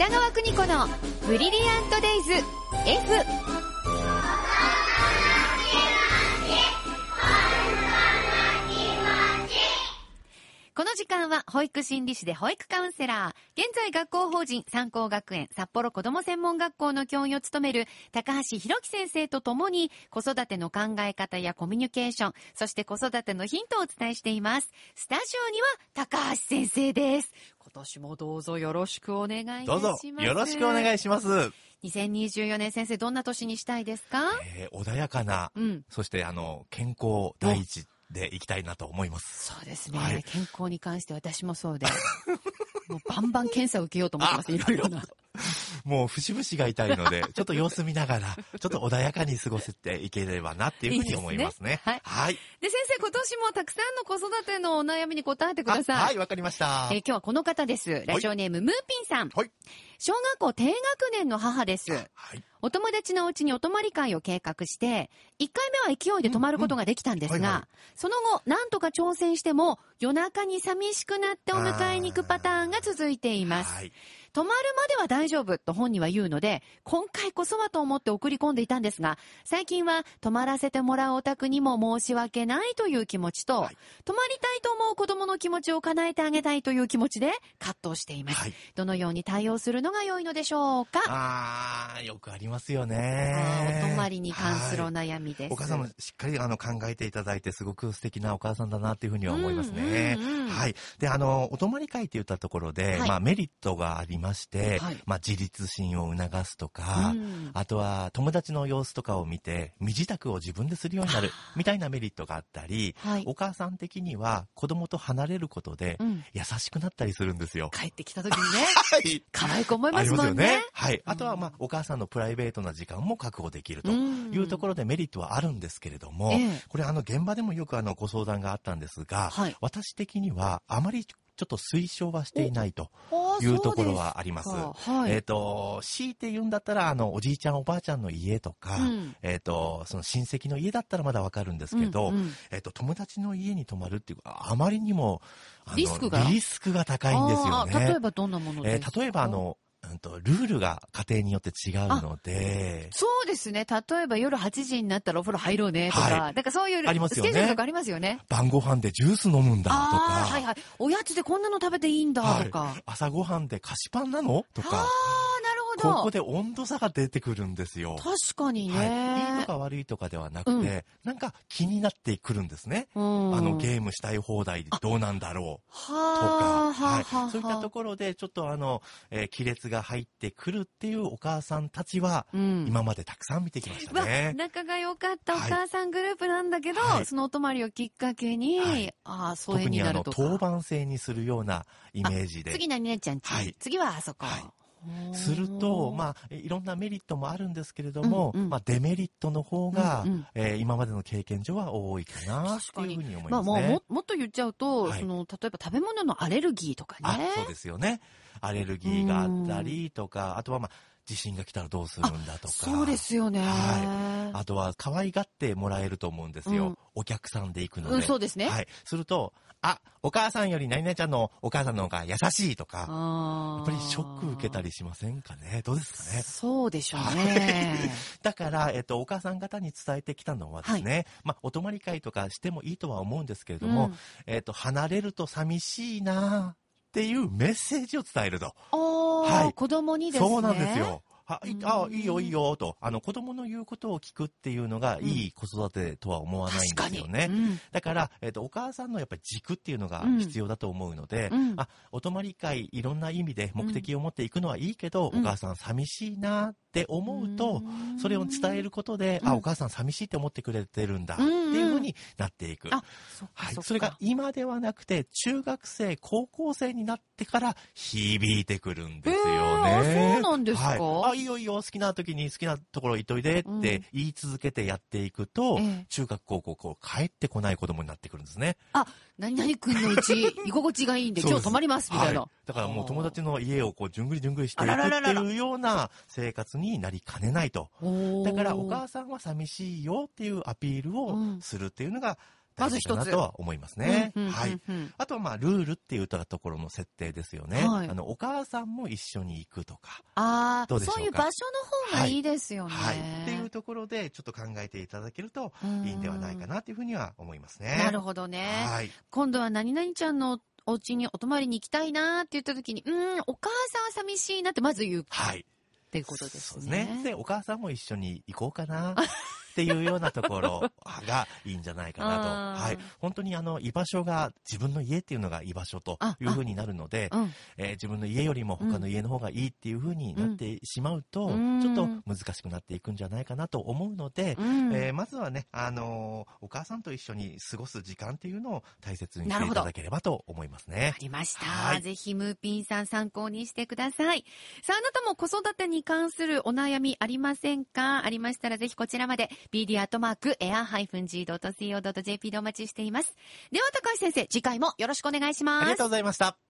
北川邦子のブリリアントデイズ F この時間は保育心理士で保育カウンセラー、現在学校法人三高学園札幌子ども専門学校の教員を務める高橋弘樹先生とともに子育ての考え方やコミュニケーション、そして子育てのヒントをお伝えしています。スタジオには高橋先生です。今年もどうぞよろしくお願いいたしどます。うぞよろしくお願いします。2024年先生どんな年にしたいですか？えー穏やかな、うん。そしてあの、健康第一でいきたいなと思います。そうですね、はい健康に関して私もそうで。もうバンバン検査を受けようと思ってます。いろいろな。もう節々が痛いので、ちょっと様子見ながら、ちょっと穏やかに過ごせていければなっていうふうに思いますね。いいですねはい。で、先生、今年もたくさんの子育てのお悩みに答えてください。あはい、わかりました。えー今日はこの方です。ラジオネーム、ムーピンさん。はい。小学校低学年の母です。はい。お友達のお家にお泊まり会を計画して、1回目は勢いで泊まることができたんですが、その後、なんとか挑戦しても、夜中に寂しくなってお迎えに行くパターンが続いています。はい。泊まるまでは大丈夫と本人は言うので、今回こそはと思って送り込んでいたんですが、最近は泊まらせてもらうお宅にも申し訳ないという気持ちと、はい泊まりたいと思う子供の気持ちを叶えてあげたいという気持ちで葛藤しています。はい。どのように対応するのが良いのでしょうか？あー、よくありますよあね。ーお泊まりに関するおはい悩みです。お母さんもしっかりあの考えていただいて、すごく素敵なお母さんだなっていうふうには思いますね。はい。で、あの、お泊まり会って言ったところで、はいまあメリットがありまして、はい。まあ自立心を促すとか、うん。あとは友達の様子とかを見て、身支度を自分でするようになる、みたいなメリットがあったり、はい。お母さん的には子供と離れることでうん。優しくなったりするんですよ。帰ってきた時にね、はい。可愛く思いますもんね。ね。はい。あとは、まあ、お母さんのプライベートな時間も確保できると。いうところでメリットはあるんですけれども、ええ。これあの現場でもよくあのご相談があったんですが、はい。私的にはあまりちょっと推奨はしていないというところはあります。はい。えっ、と、強いて言うんだったら、あの、おじいちゃんおばあちゃんの家とか、うんえっ、と、その親戚の家だったらまだわかるんですけど、うんうんえっ、と、友達の家に泊まるっていうか、あまりにも、リスクが？リスクが高いんですよね。例えばどんなものえですか、ー例えばあの、うんと、ルールが家庭によって違うので、そうですね。例えば夜8時になったらお風呂入ろうねとか、はいだからそういうありますよねスケジュールとかありますよね。晩ご飯でジュース飲むんだとか、ああ、はいはい。おやつでこんなの食べていいんだとか。はい朝ごはんで菓子パンなのとああ、か、なるほど。ここで温度差が出てくるんですよ。確かにね。はい、いいとか悪いとかではなくて、なんか気になってくるんですね。うん、あのゲームしたい放題どうなんだろうとか、はあ、ははいあ、はあ、そういったところでちょっとあの、えー亀裂が入ってくるっていうお母さんたちは、うん。今までたくさん見てきましたわね。仲が良かったおはい母さんグループなんだけど、はいそのお泊まりをきっかけに、はいああ、疎遠特にあのになるとか。当番制にするようなイメージで。次何々ちゃんち、はい次はあそこ。はいすると、まあ、いろんなメリットもあるんですけれども、うんうんまあ、デメリットの方が、うんうんえー今までの経験上は多いかな、っていうふうに思いまあますね。もうも、もっと言っちゃうと、はいその、例えば食べ物のアレルギーとかあね。そうですよね。アレルギーがあったりとか、あとはまあ、地震が来たらどうするんだとか。そうですよね。はあとは、可愛がってもらえると思うんですよ。うんお客さんで行くので。うん、そうですね。はい。すると、あ、お母さんより何々ちゃんのお母さんの方が優しいとか、あやっぱりショック受けたりしませんかね？どうですかね？そうでしょうね。だから、えっと、お母さん方に伝えてきたのはですね、まあ、お泊まり会とかしてもいいとは思うんですけれども、うんえっと、離れると寂しいなっていうメッセージを伝えると。はい。子供にですね。そうなんですよ。はい、あうん。いいよいいよと、あの子供の言うことを聞くっていうのがうん。いい子育てとは思わないんですよね。うん。だから、えっと、お母さんのやっぱり軸っていうのが必要だと思うので、うん。あ、お泊まり会いろんな意味で目的を持っていくのはいいけど、うん。お母さん寂しいなって思うと、それを伝えることで、うん。あ、お母さん寂しいって思ってくれてるんだってうん。いうふうになっていく。はい。それが今ではなくて、中学生、高校生になってから響いてくるんですよへーね。そうなんですか？はい、あ、いいよいいよ、好きな時に好きなところ行っといでって言い続けてやっていくと、ええ。中学、高校、こう帰ってこない子供になってくるんですね。何々くんのうち、居心地がいいんで、今日泊まります、みたいな。はだからもう友達の家をこう、じゅんぐりじゅんぐりしていくっていうような生活になりかねないと。だからお母さんは寂しいよっていうアピールをうんするっていうのが大事かなとは思いますね。うんうんはい。あとはまあ、ルールっていうところの設定ですよね。はいあの、お母さんも一緒に行くとか、ああ、そういう場所の方がいいですよね。はい。っていうところで、ちょっと考えていただけるとうんいいんではないかなっていうふうには思いますね。なるほどね。はい。今度は何々ちゃんのお家にお泊まりに行きたいなって言った時に、うん、お母さんは寂しいなってまず言うっはい。ていうことですそうね。で、お母さんも一緒に行こうかな。っていうようなところ がいいんじゃないかなと。はい。本当にあの、居場所が、自分の家っていうのが居場所というふうになるので、うん。えー自分の家よりも他の家の方がいいっていうふうになってしまうと、うんちょっと難しくなっていくんじゃないかなと思うので、うんえーまずはね、あのーお母さんと一緒に過ごす時間っていうのを大切にしていただければと思いますねあ。りました。はいぜひ、ムーピンさん参考にしてください。さあ、あなたも子育てに関するお悩みありませんか？ありましたらぜひこちらまで bd アットマーク air-g.co.jp でお待ちしています。では、高橋先生、次回もよろしくお願いします。ありがとうございました。